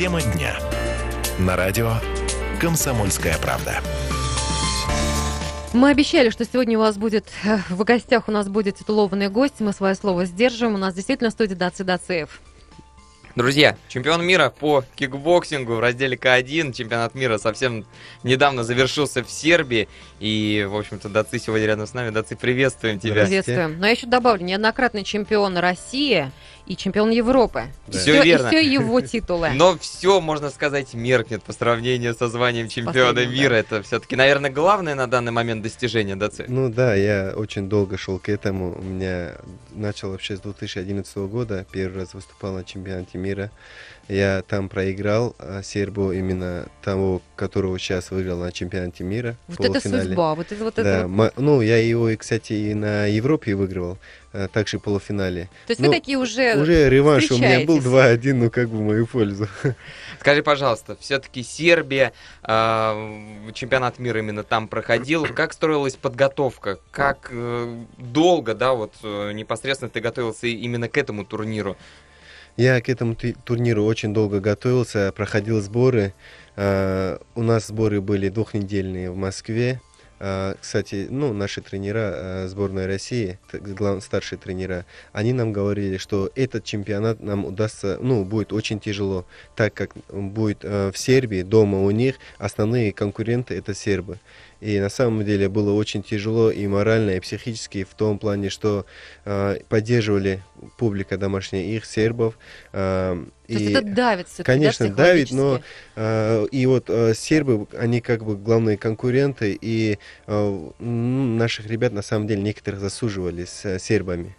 Тема дня. На радио «Комсомольская правда». Мы обещали, что сегодня у вас будет э, в гостях у нас будет титулованный гость. Мы свое слово сдерживаем. У нас действительно студия Даци Дациев. Друзья, чемпион мира по кикбоксингу в разделе К1. Чемпионат мира совсем недавно завершился в Сербии. И, в общем-то, Даци сегодня рядом с нами. Даци, приветствуем тебя. Приветствуем. Но я еще добавлю, неоднократный чемпион России и чемпион Европы. Да. Все и верно. И все его титулы. Но все, можно сказать, меркнет по сравнению со званием чемпиона Последним, мира. да. Это все-таки, наверное, главное на данный момент достижение Даци. Ну да, я очень долго шел к этому. У меня начал вообще с 2011 года. Первый раз выступал на чемпионате мира. Я там проиграл а, Сербу, именно того, которого сейчас выиграл на чемпионате мира. в Вот это судьба, вот это вот Да, это. вот. ну я его, и, кстати, и на Европе выигрывал, а, также в полуфинале. То есть ну, вы такие уже, Уже реванш у меня был встречаетесь. 2-1, ну как бы в мою пользу. Скажи, пожалуйста, все-таки Сербия, э, чемпионат мира именно там проходил. Как строилась подготовка? Как э, долго, да, вот э, непосредственно ты готовился именно к этому турниру? Я к этому турниру очень долго готовился, проходил сборы. А, У нас сборы были двухнедельные в Москве. А, Кстати, ну, наши тренера а, сборной России, старшие тренера, они нам говорили, что этот чемпионат нам удастся, ну, будет очень тяжело, так как будет в Сербии, дома у них, основные конкуренты это сербы. И на самом деле было очень тяжело и морально, и психически в том плане, что э, поддерживали публика домашняя их, сербов. э, То есть и, это давит всё-таки, конечно, да, давит, но э, и вот э, сербы, они как бы главные конкуренты, и э, наших ребят на самом деле некоторых засуживали с э, сербами.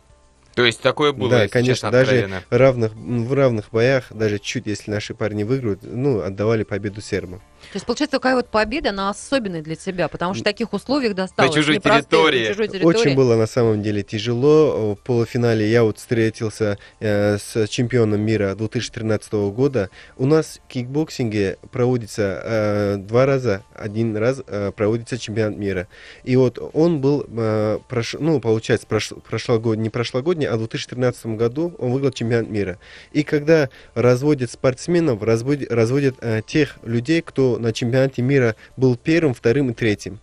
То есть такое было, Да, если конечно, даже равных, в равных боях, даже чуть, если наши парни выиграют, ну, отдавали победу сербам. То есть, получается, такая вот победа, она особенная для тебя, потому что в таких условиях досталось. чужой непростых, территории. на чужой территории. Очень было на самом деле тяжело. В полуфинале я вот встретился э, с чемпионом мира 2013 года. У нас в кикбоксинге проводится э, два раза, один раз э, проводится чемпионат мира. И вот он был, э, прош- ну, получается, прош- прошлогодний, не прошлогодний, а в 2013 году он выиграл чемпионат мира. И когда разводят спортсменов, разводят, разводят э, тех людей, кто на чемпионате мира был первым, вторым и третьим.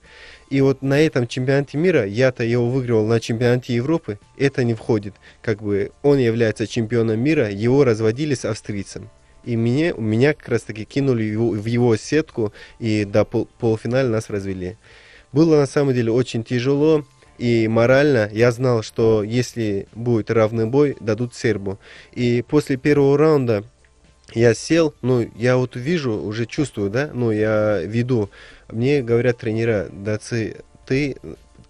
И вот на этом чемпионате мира, я-то его выигрывал на чемпионате Европы, это не входит. Как бы он является чемпионом мира, его разводили с австрийцем. И меня, меня как раз таки кинули его- в его сетку, и до пол- полуфинала нас развели. Было на самом деле очень тяжело, и морально я знал, что если будет равный бой, дадут сербу. И после первого раунда я сел, ну, я вот вижу, уже чувствую, да, ну, я веду. Мне говорят тренера, Даци, ты,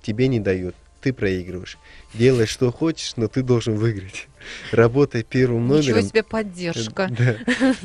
тебе не дают, ты проигрываешь. Делай, что хочешь, но ты должен выиграть. Работай первым номером. Ничего себе поддержка. Да.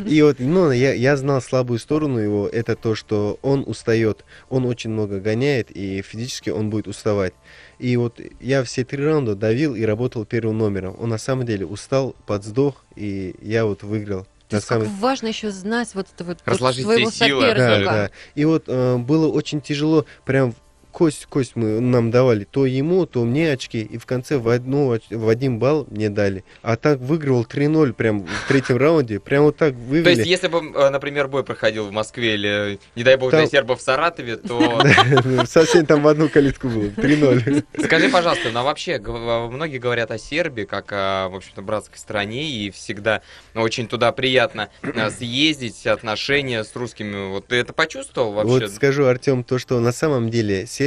И вот, ну, я, я знал слабую сторону его, это то, что он устает, он очень много гоняет, и физически он будет уставать. И вот я все три раунда давил и работал первым номером. Он на самом деле устал, подсдох, и я вот выиграл. То На есть как самом- важно еще знать вот это вот Разложить своего силы, Да, соперника. да. И вот э, было очень тяжело, прям кость кость мы нам давали, то ему, то мне очки, и в конце в, одну, в один балл мне дали. А так выигрывал 3-0 прям в третьем раунде, прям вот так То вывели. есть, если бы, э, например, бой проходил в Москве или, не дай бог, Там- для сербов в Саратове, то Совсем там в одну калитку было, 3-0. Скажи, пожалуйста, ну а вообще гов- многие говорят о Сербии как о, в общем-то, братской стране, и всегда ну, очень туда приятно э, съездить, отношения с русскими. Вот ты это почувствовал вообще? Вот скажу, Артем, то, что на самом деле Сербия,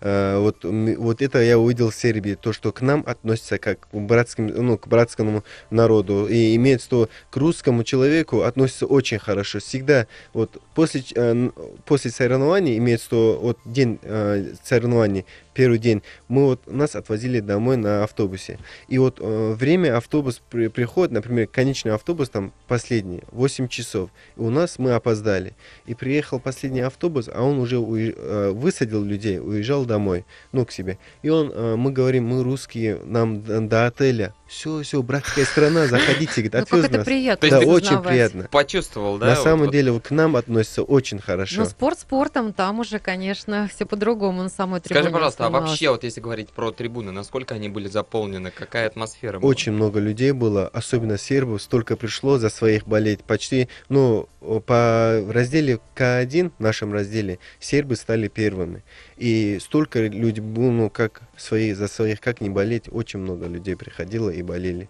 э, вот, вот это я увидел в Сербии, то, что к нам относится как к, братским, ну, к братскому народу, и имеется то, к русскому человеку относится очень хорошо. Всегда, вот после, э, после соревнований, имеется то, вот день э, соревнований, первый день, мы вот, нас отвозили домой на автобусе. И вот э, время автобус при- приходит, например, конечный автобус там последний, 8 часов. И у нас мы опоздали. И приехал последний автобус, а он уже уи- э, высадил людей уезжал домой, ну, к себе. И он, э, мы говорим, мы русские, нам д- до отеля. Все, все, братская страна, заходите, говорит, Ну, как отвез это нас. приятно. То есть Да, очень приятно. Почувствовал, да? На вот- самом вот деле вот к нам относятся очень хорошо. Ну, спорт спортом, там уже, конечно, все по-другому на самой трибуне Скажи, пожалуйста, а вообще, вот если говорить про трибуны, насколько они были заполнены, какая атмосфера была? Очень много людей было, особенно сербов, столько пришло за своих болеть. Почти, ну, по разделе К1, в нашем разделе, сербы стали первыми. И столько людей было, ну, как свои, за своих, как не болеть, очень много людей приходило и болели.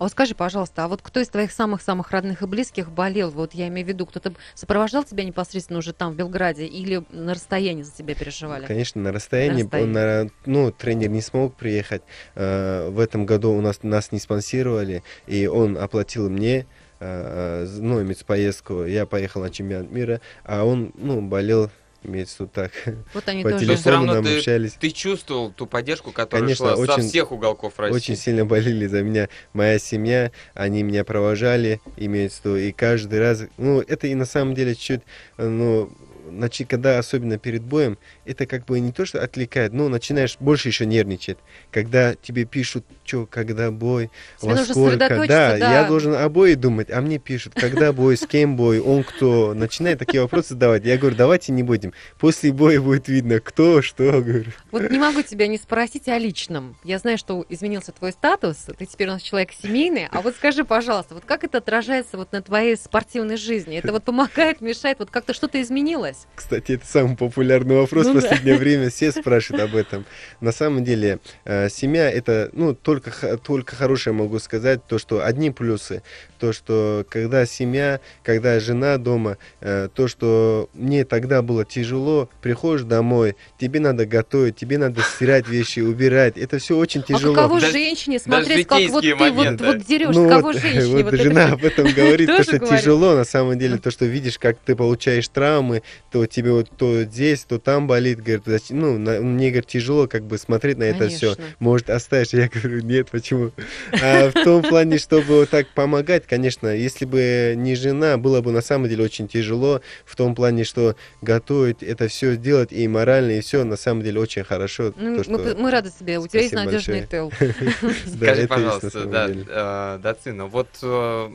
А вот скажи, пожалуйста, а вот кто из твоих самых-самых родных и близких болел? Вот я имею в виду, кто-то сопровождал тебя непосредственно уже там, в Белграде, или на расстоянии за тебя переживали? Конечно, на расстоянии, На расстоянии. на- ну, тренер не смог приехать. Э, в этом году у нас, нас не спонсировали, и он оплатил мне э, ну, поездку. Я поехал на чемпионат мира, а он, ну, болел, имеется виду так. Вот они По тоже... Телефону равно нам ты- общались. Ты чувствовал ту поддержку, которая Конечно, шла со очень- всех уголков России? Очень сильно болели за меня. Моя семья, они меня провожали, имеется в виду, и каждый раз, ну, это и на самом деле чуть, ну, значит, когда особенно перед боем, это как бы не то, что отвлекает, но начинаешь больше еще нервничать. Когда тебе пишут, что, когда бой, Тебе во нужно сколько. Да, да. я должен о бое думать, а мне пишут, когда бой, с кем бой, он кто. Начинает такие вопросы задавать. Я говорю, давайте не будем. После боя будет видно, кто, что, говорю. Вот не могу тебя не спросить о личном. Я знаю, что изменился твой статус, ты теперь у нас человек семейный, а вот скажи, пожалуйста, вот как это отражается вот на твоей спортивной жизни? Это вот помогает, мешает, вот как-то что-то изменилось? Кстати, это самый популярный вопрос Ну в да. последнее время. Все спрашивают об этом. На самом деле, э, семья это, ну, только, только хорошее могу сказать, то, что одни плюсы. То, что когда семья, когда жена дома, э, то, что мне тогда было тяжело, приходишь домой, тебе надо готовить, тебе надо стирать вещи, убирать. Это все очень тяжело. А каково Даже- женщине смотреть, как вот ты житейские вот, моменты. вот дерешь, Ну кого вот, женщине? вот вот это жена всё? об этом говорит, то, что говорит. тяжело на самом деле, то, что видишь, как ты получаешь травмы, то тебе вот то здесь, то там болит, говорит, ну, на- мне, говорит, тяжело как бы смотреть на это все. Может, оставишь? Я говорю, нет, почему? А в том плане, чтобы вот так помогать, конечно, если бы не жена, было бы на самом деле очень тяжело, в том плане, что готовить, это все делать и морально, и все, на самом деле очень хорошо. Ну, то, что... мы, мы рады тебе, у тебя есть надежный тыл. Скажи, пожалуйста, да, э, Даци, ну вот э,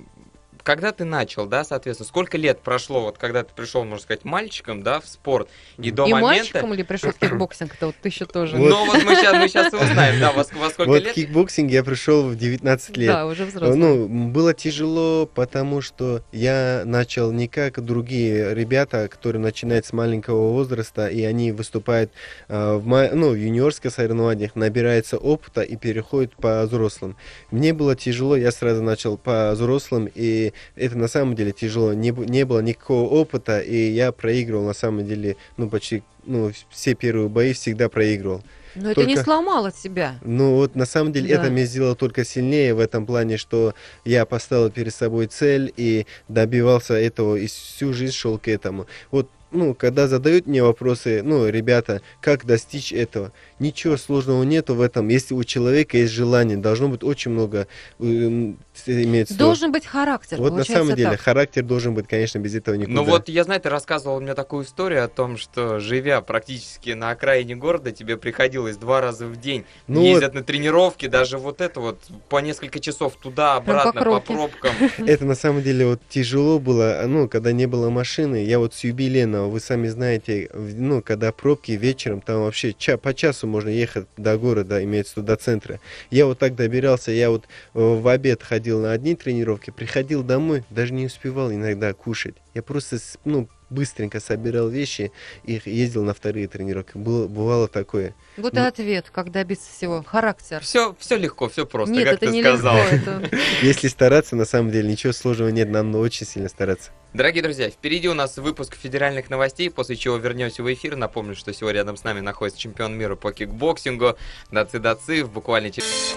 когда ты начал, да, соответственно, сколько лет прошло, вот когда ты пришел, можно сказать, мальчиком, да, в спорт, и до И момента... мальчиком или пришел в кикбоксинг, это вот ты еще тоже. Вот. Ну вот мы сейчас, мы сейчас и узнаем, да, во, во сколько Вот в лет. кикбоксинг я пришел в 19 лет. Да, уже взрослый. Ну, было тяжело, потому что я начал не как другие ребята, которые начинают с маленького возраста, и они выступают а, в, ма- ну, в юниорских соревнованиях, набирается опыта и переходят по взрослым. Мне было тяжело, я сразу начал по взрослым, и это на самом деле тяжело. Не, не было никакого опыта, и я проигрывал на самом деле, ну, почти, ну, все первые бои всегда проигрывал. Но это не только- сломало тебя. Ну вот на самом деле Да. это меня сделало только сильнее в этом плане, что я поставил перед собой цель и добивался этого и всю жизнь шел к этому. Вот ну, когда задают мне вопросы, ну, ребята, как достичь этого, ничего сложного нету в этом. Если у человека есть желание, должно быть очень много, эм, имеется в виду- Должен быть характер. Вот на самом деле так. характер должен быть, конечно, без этого никуда. Ну вот, я знаю, ты рассказывал мне такую историю о том, что живя практически на окраине города, тебе приходилось два раза в день Ну ездить на тренировки, даже вот это вот по несколько часов туда, по обратно, по, кромке. пробкам. Это на самом деле вот тяжело было, ну, когда не было машины. Я вот с юбилейного, вы сами знаете, ну, когда пробки вечером, там вообще ча- по часу можно ехать до города, имеется в виду до центра. Я вот так добирался, я вот э, в обед ходил на одни тренировки, приходил домой, даже не успевал иногда кушать. Я просто, ну, быстренько собирал вещи и ездил на вторые тренировки. Было, бывало такое. Вот и Ну- ответ, как добиться всего. Характер. Все, все легко, все просто, Нет, как это ты не сказал. легко. Это... Если стараться, на самом деле, ничего сложного нет, нам надо очень сильно стараться. Дорогие друзья, впереди у нас выпуск федеральных новостей, после чего вернемся в эфир. Напомню, что сегодня рядом с нами находится чемпион мира по кикбоксингу Даци Дациев, буквально через...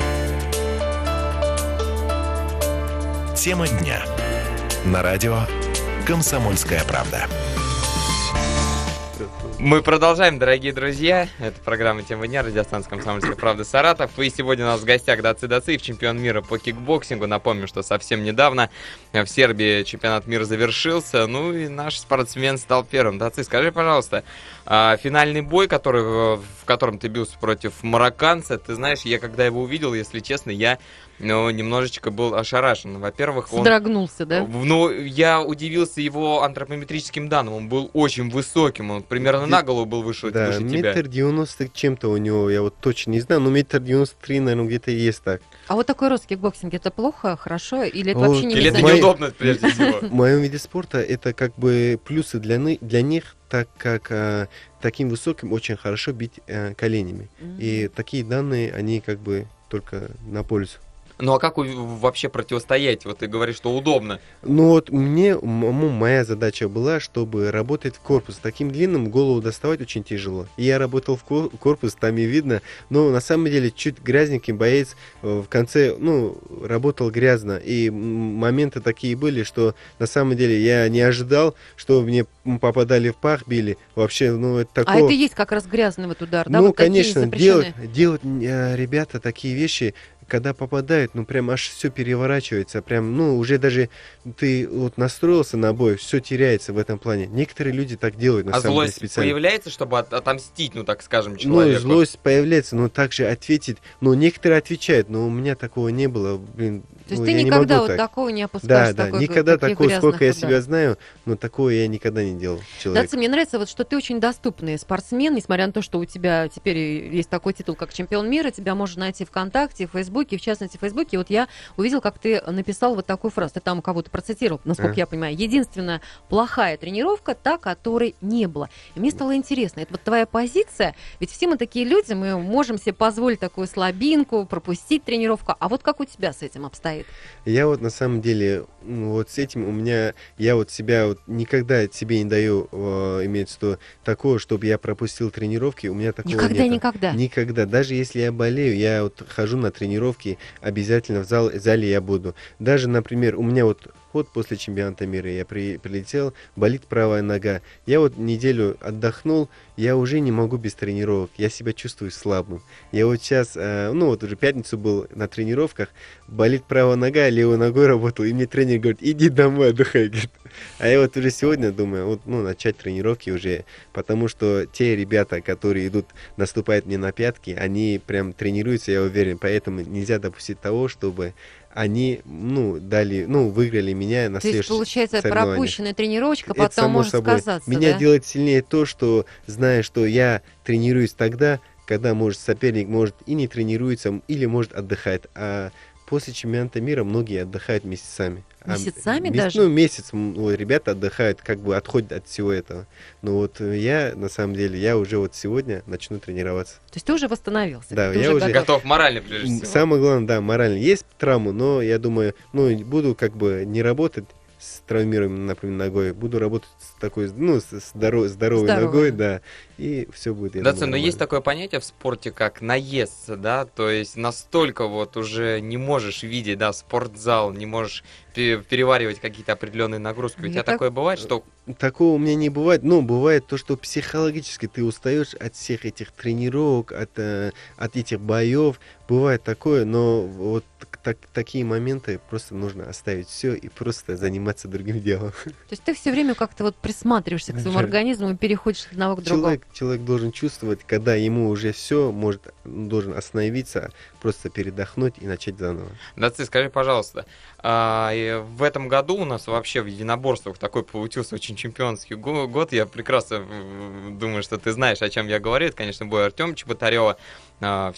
Тема дня. На радио «Комсомольская правда». Мы продолжаем, дорогие друзья. Это программа «Тема дня», радиостанция «Комсомольская правда» Саратов. И сегодня у нас в гостях Даци Дациев, чемпион мира по кикбоксингу. Напомню, что совсем недавно в Сербии чемпионат мира завершился. Ну и наш спортсмен стал первым. Даци, скажи, пожалуйста, а, финальный бой, который, в котором ты бился против марокканца, ты знаешь, я когда его увидел, если честно, я ну, немножечко был ошарашен. Во-первых, он... Содрогнулся, да? Ну, я удивился его антропометрическим данным. Он был очень высоким, он примерно на голову был выше, Да, выше тебя. метр девяносто чем-то у него, я вот точно не знаю, но метр девяносто три, наверное, где-то есть так. А вот такой рост в кикбоксинге, это плохо, хорошо? Или это О, вообще не Или это неудобно, прежде всего. В моем виде спорта это как бы плюсы для, для них, так как а, таким высоким очень хорошо бить э, коленями. И такие данные, они как бы только на пользу. Ну а как вообще противостоять? Вот ты говоришь, что удобно. Ну вот мне, моя задача была, чтобы работать в корпус. Таким длинным голову доставать очень тяжело. И я работал в ко- корпус, там и видно. Но на самом деле чуть грязненький боец э, в конце, ну, работал грязно. И моменты такие были, что на самом деле я не ожидал, что мне попадали в пах, били. Вообще, ну, это А такого... это есть как раз грязный вот удар, да? Ну, вот конечно, делать, делать э, ребята такие вещи, когда попадают, ну прям аж все переворачивается, прям, ну уже даже ты вот настроился на бой, все теряется в этом плане. Некоторые люди так делают на а самом деле злость специально. появляется, чтобы от- отомстить, ну так скажем, Ну, человеку. злость появляется, но также ответить. Ну, некоторые отвечают, но у меня такого не было. Блин, То есть ну, ты я не никогда могу вот так. такого не опускаешь? Да, да, такой- никогда таких такого, сколько я себя знаю, но такого я никогда не делал человек. Датси, мне нравится, вот, что ты очень доступный спортсмен, несмотря на то, что у тебя теперь есть такой титул, как чемпион мира, тебя можно найти ВКонтакте, в Фейсбуке, в частности, в Фейсбуке. Вот я увидел, как ты написал вот такую фразу, ты там кого-то процитировал, насколько А. я понимаю. Единственная плохая тренировка, та, которой не было. И мне стало интересно, это вот твоя позиция, ведь все мы такие люди, мы можем себе позволить такую слабинку, пропустить тренировку, а вот как у тебя с этим обстоит? Я вот на самом деле, ну, вот с этим у меня, я вот себя вот никогда себе не даю, э, имеется в виду, такого, чтобы я пропустил тренировки, у меня такого Никогда, нету. никогда. Никогда. Даже если я болею, я вот хожу на тренировки, обязательно в зал, зале я буду. Даже, например, у меня вот вот после чемпионата мира я при- прилетел, болит правая нога. Я вот неделю отдохнул, я уже не могу без тренировок. Я себя чувствую слабым. Я вот сейчас, э, ну вот уже пятницу был на тренировках, болит правая нога, левой ногой работал, и мне тренер говорит, иди домой, отдыхай. А я вот уже сегодня думаю, вот, ну, начать тренировки уже, потому что те ребята, которые идут, наступают мне на пятки, они прям тренируются, я уверен, поэтому нельзя допустить того, чтобы они, ну, дали, ну, выиграли меня на То есть, получается, пропущенная тренировочка Это потом само может собой. сказаться, Меня да? делает сильнее то, что зная, что я тренируюсь тогда, когда, может, соперник может и не тренируется, или может отдыхать. А после чемпионата мира многие отдыхают месяцами. А Месяцами мес- даже? Ну, месяц ну, ребята отдыхают, как бы отходят от всего этого. Но вот э, я, на самом деле, я уже вот сегодня начну тренироваться. То есть ты уже восстановился? Да, ты я уже- готов. Готов морально, прежде всего. Самое главное, да, морально. Есть травму, но я думаю, ну, буду как бы не работать с травмированной, например, ногой, буду работать с такой, ну, с с здоро- здоровой Здоровой. ногой, да, и все будет. Да, думаю, но есть нормально. такое понятие в спорте, как наесться, да, то есть настолько вот уже не можешь видеть, да, спортзал, не можешь пе- переваривать какие-то определенные нагрузки. У Я тебя так- такое бывает, что Такого у меня не бывает, но бывает то, что психологически ты устаешь от всех этих тренировок, от, э, от этих боев, бывает такое, но вот так- такие моменты просто нужно оставить все и просто заниматься другим делом. То есть ты все время как-то вот присматриваешься к своему Да. организму и переходишь от одного к другому. Человек, человек должен чувствовать, когда ему уже все, может, он должен остановиться, просто передохнуть и начать заново. Даци, скажи, пожалуйста, а, в этом году у нас вообще в единоборствах такой получился очень чемпионский го- год. Я прекрасно думаю, что ты знаешь, о чем я говорю. Это, конечно, бой Артема Чеботарева. А,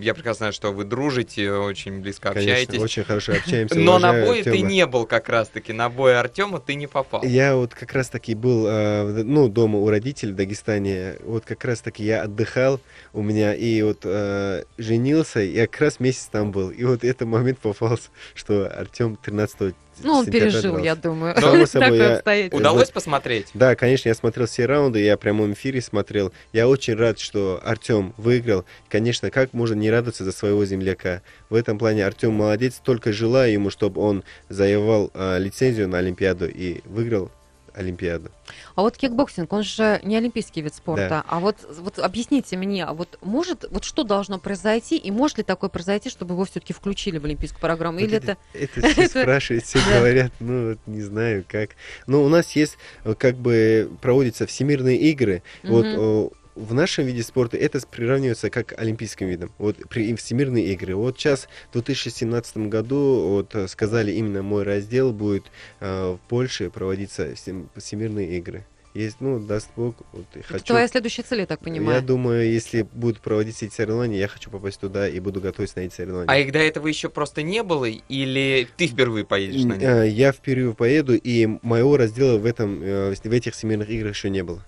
Я прекрасно знаю, что вы дружите, очень близко Конечно, общаетесь. очень хорошо общаемся. Но на бой ты не был как раз-таки. На бой Артема ты не попал. Я вот как раз таки был, в- ну, дома у родителей в Дагестане. Вот как раз таки я отдыхал у меня и вот э, женился, и я как раз месяц там был. И вот этот момент попался, что Артем 13 Ну, он пережил, я думаю. Само собой, Такое я-. Удалось посмотреть? Да, конечно, я смотрел все раунды, я в прямом эфире смотрел. Я очень рад, что Артем выиграл. Конечно, как можно не радоваться за своего земляка? В этом плане Артем молодец, только желаю ему, чтобы он завоевал а, лицензию на Олимпиаду и выиграл Олимпиаду. А вот кикбоксинг, он же не олимпийский вид спорта. А вот, вот объясните мне, а вот может, вот что должно произойти, и может ли такое произойти, чтобы его все-таки включили в олимпийскую программу? Или Вот это... Это все спрашивают, все Да. говорят, ну, вот не знаю как. Но у нас есть, э, как бы, проводятся всемирные игры. Вот в нашем виде спорта это приравнивается как олимпийским видом. Вот при всемирные игры. Вот сейчас в 2017 году вот э, сказали именно мой раздел будет э, в Польше проводиться всем- всемирные игры. Есть, ну, даст Бог, вот, и это хочу. твоя следующая цель, я так понимаю. Я думаю, если будут проводиться эти соревнования, я хочу попасть туда и буду готовиться на эти соревнования. А их до этого еще просто не было? Или ты впервые поедешь на них? Э, Я впервые поеду, и моего раздела в, этом, э, в этих всемирных играх еще не было.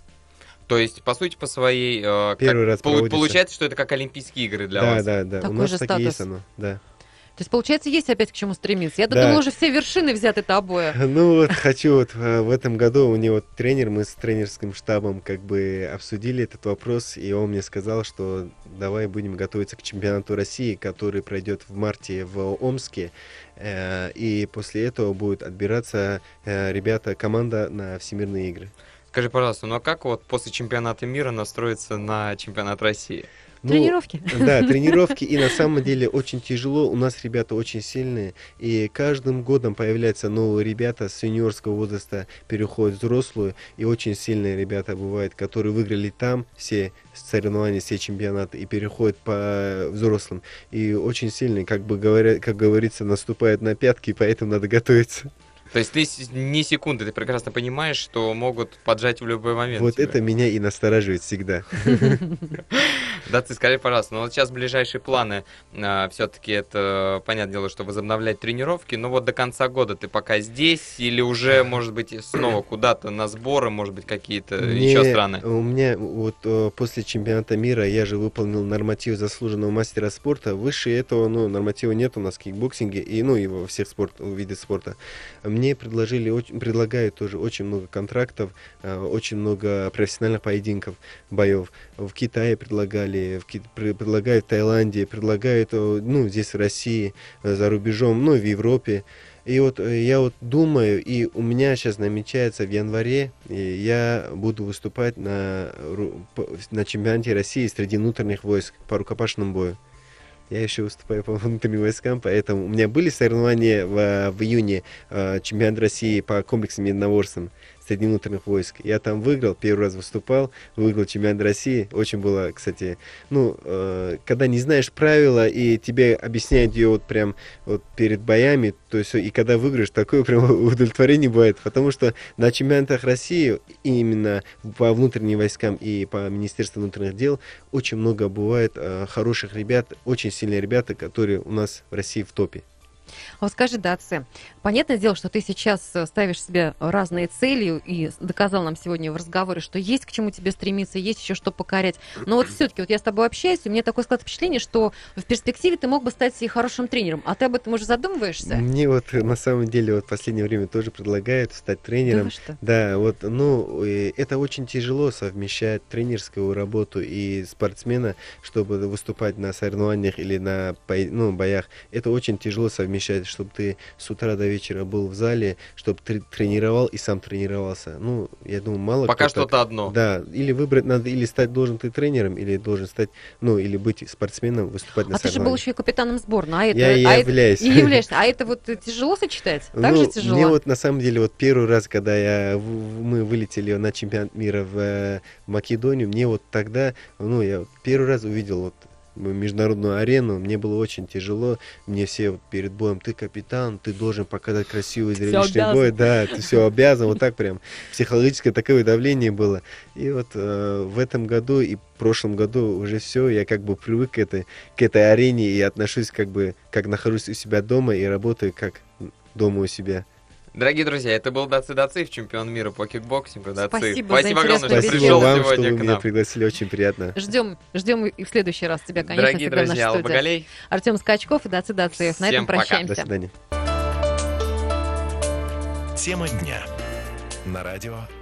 То есть, по сути, по своей... э, как- Первый раз полу- проводится. Получается, что это как Олимпийские игры для да, вас. да, да. Такой У нас же так и есть оно, да. То есть, получается, есть опять к чему стремиться. Я Да. думала, уже все вершины взяты тобой. Ну вот хочу вот э, в этом году у него вот тренер, мы с тренерским штабом как бы обсудили этот вопрос, и он мне сказал, что давай будем готовиться к чемпионату России, который пройдет в марте в Омске, Э, и после этого будет отбираться э, ребята, команда на всемирные игры. Скажи, пожалуйста, ну а как вот после чемпионата мира настроиться на чемпионат России? Ну, Тренировки. Да, тренировки, и на самом деле очень тяжело. У нас ребята очень сильные, и каждым годом появляются новые ребята с юниорского возраста, переходят в взрослую, и очень сильные ребята бывают, которые выиграли там все соревнования, все чемпионаты, и переходят по взрослым. И очень сильные, как бы говоря, как говорится, наступают на пятки, поэтому надо готовиться. То есть ты ни секунды, ты прекрасно понимаешь, что могут поджать в любой момент. Вот тебя. это меня и настораживает всегда. Да, ты скажи, пожалуйста, ну вот сейчас ближайшие планы, все-таки это, понятное дело, что возобновлять тренировки, но вот до конца года ты пока здесь или уже, может быть, снова куда-то на сборы, может быть, какие-то еще страны? У меня вот э, после чемпионата мира я же выполнил норматив заслуженного мастера спорта. Выше этого, ну, норматива нет у нас в кикбоксинге и, ну, и во всех спорт, видах спорта. Мне предложили, очень, предлагают тоже очень много контрактов, э, очень много профессиональных поединков, боев. В Китае предлагали, пре- предлагают в Таиланде, предлагают, э, ну, здесь в России, э, за рубежом, ну, в Европе. И вот э, я вот думаю, и у меня сейчас намечается в январе, и я буду выступать на, на чемпионате России среди внутренних войск по рукопашному бою. Я еще выступаю по внутренним войскам, поэтому у меня были соревнования в, в июне, чемпионат России по комплексным единоборствам среди внутренних войск. Я там выиграл, первый раз выступал, выиграл чемпионат России. Очень было, кстати, ну, э, когда не знаешь правила и тебе объясняют ее вот прям вот перед боями, то есть и когда выиграешь, такое прям удовлетворение бывает, потому что на чемпионатах России именно по внутренним войскам и по Министерству внутренних дел очень много бывает э, хороших ребят, очень сильные ребята, которые у нас в России в топе. А вот скажи, Даце, понятное дело, что ты сейчас э, ставишь себе разные цели и доказал нам сегодня в разговоре, что есть к чему тебе стремиться, есть еще что покорять. Но вот все-таки вот я с тобой общаюсь, и у меня такое складывается впечатление, что в перспективе ты мог бы стать и хорошим тренером. А ты об этом уже задумываешься? Мне вот э, на самом деле вот в последнее время тоже предлагают стать Да тренером. что? Да, вот, ну, это очень тяжело совмещать тренерскую работу и спортсмена, чтобы выступать на соревнованиях или на ну, боях. Это очень тяжело совмещать, чтобы ты с утра до вечера был в зале, чтобы ты тренировал и сам тренировался. Ну, я думаю, мало Пока кто так- что-то одно. Да, или выбрать надо, или стать должен ты тренером, или должен стать, ну, или быть спортсменом, выступать на А ты же был еще и капитаном сборной. А это, Я а это- являюсь. и являешься. А это вот тяжело сочетать? Так Ну, же тяжело? Мне вот на самом деле вот первый раз, когда я, в- в- мы вылетели на чемпионат мира в, э, Македонию, мне вот тогда, ну, я вот первый раз увидел вот международную арену, мне было очень тяжело, мне все перед боем, ты капитан, ты должен показать красивый зрелищный бой, да, ты все обязан, вот так прям психологическое такое давление было. И вот э, в этом году и в прошлом году уже все, я как бы привык к этой, к этой арене и отношусь как бы, как нахожусь у себя дома и работаю как дома у себя. Дорогие друзья, это был Даци Дациев, чемпион мира по кикбоксингу. Даци. Спасибо за Спасибо огромное, что Спасибо пришел вам, что сегодня вы к меня нам. пригласили, очень приятно. Ждем, ждем и в следующий раз тебя, конечно, Дорогие друзья, Алла. Багалей, Артем Скачков и Даци Дациев. На этом Всем пока. До прощаемся. свидания. Тема дня. На радио «Комсомольская